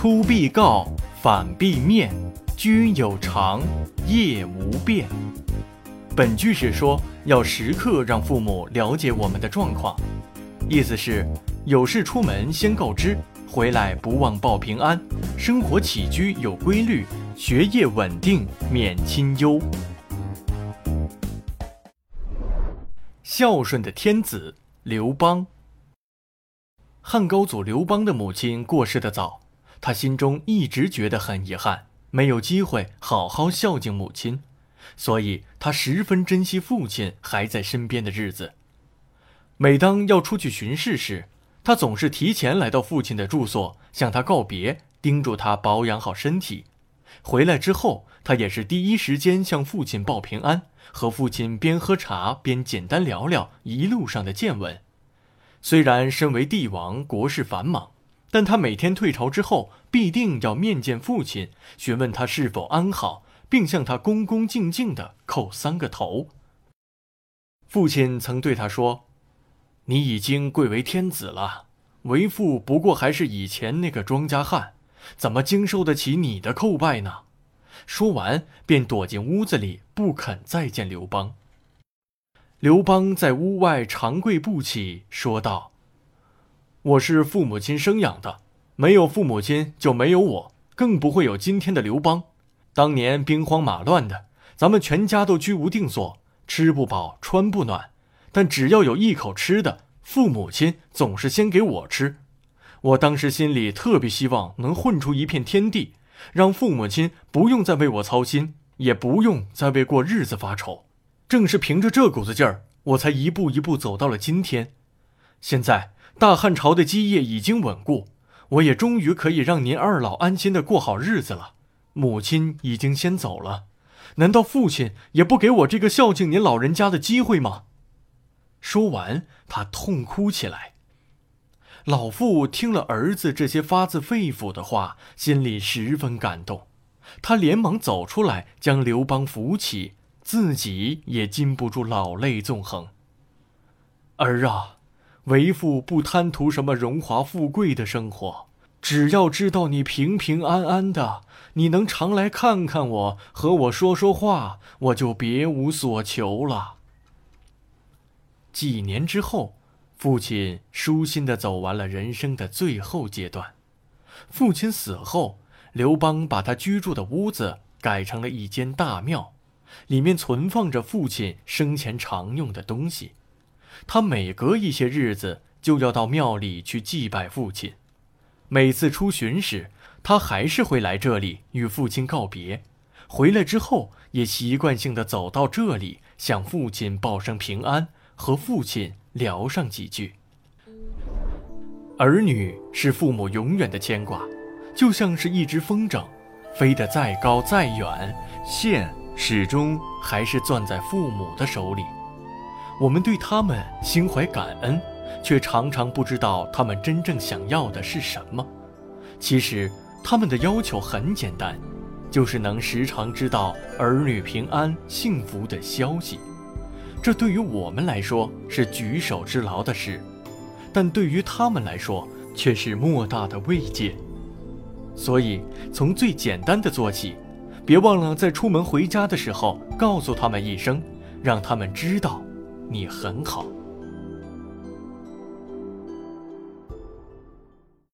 出必告，反必面。居有常，业无变。本句是说要时刻让父母了解我们的状况，意思是有事出门先告知，回来不忘报平安，生活起居有规律，学业稳定，免亲忧。孝顺的天子刘邦。汉高祖刘邦的母亲过世的早，他心中一直觉得很遗憾。没有机会好好孝敬母亲，所以他十分珍惜父亲还在身边的日子。每当要出去巡视时，他总是提前来到父亲的住所，向他告别，叮嘱他保养好身体。回来之后，他也是第一时间向父亲报平安，和父亲边喝茶边简单聊聊一路上的见闻。虽然身为帝王，国事繁忙。但他每天退朝之后，必定要面见父亲，询问他是否安好，并向他恭恭敬敬地叩三个头。父亲曾对他说：“你已经贵为天子了，为父不过还是以前那个庄稼汉，怎么经受得起你的叩拜呢？”说完，便躲进屋子里，不肯再见刘邦。刘邦在屋外长跪不起，说道。我是父母亲生养的，没有父母亲就没有我，更不会有今天的刘邦。当年兵荒马乱的，咱们全家都居无定所，吃不饱穿不暖，但只要有一口吃的，父母亲总是先给我吃。我当时心里特别希望能混出一片天地，让父母亲不用再为我操心，也不用再为过日子发愁。正是凭着这股子劲儿，我才一步一步走到了今天。现在。大汉朝的基业已经稳固，我也终于可以让您二老安心的过好日子了。母亲已经先走了，难道父亲也不给我这个孝敬您老人家的机会吗？说完，他痛哭起来。老父听了儿子这些发自肺腑的话，心里十分感动，他连忙走出来将刘邦扶起，自己也禁不住老泪纵横。儿啊！为父不贪图什么荣华富贵的生活，只要知道你平平安安的，你能常来看看我，和我说说话，我就别无所求了。几年之后，父亲舒心的走完了人生的最后阶段。父亲死后，刘邦把他居住的屋子改成了一间大庙，里面存放着父亲生前常用的东西。他每隔一些日子就要到庙里去祭拜父亲，每次出巡时，他还是会来这里与父亲告别。回来之后，也习惯性的走到这里，向父亲报声平安，和父亲聊上几句。儿女是父母永远的牵挂，就像是一只风筝，飞得再高再远，线始终还是攥在父母的手里。我们对他们心怀感恩，却常常不知道他们真正想要的是什么。其实，他们的要求很简单，就是能时常知道儿女平安幸福的消息。这对于我们来说是举手之劳的事，但对于他们来说却是莫大的慰藉。所以，从最简单的做起，别忘了在出门回家的时候告诉他们一声，让他们知道。你很好。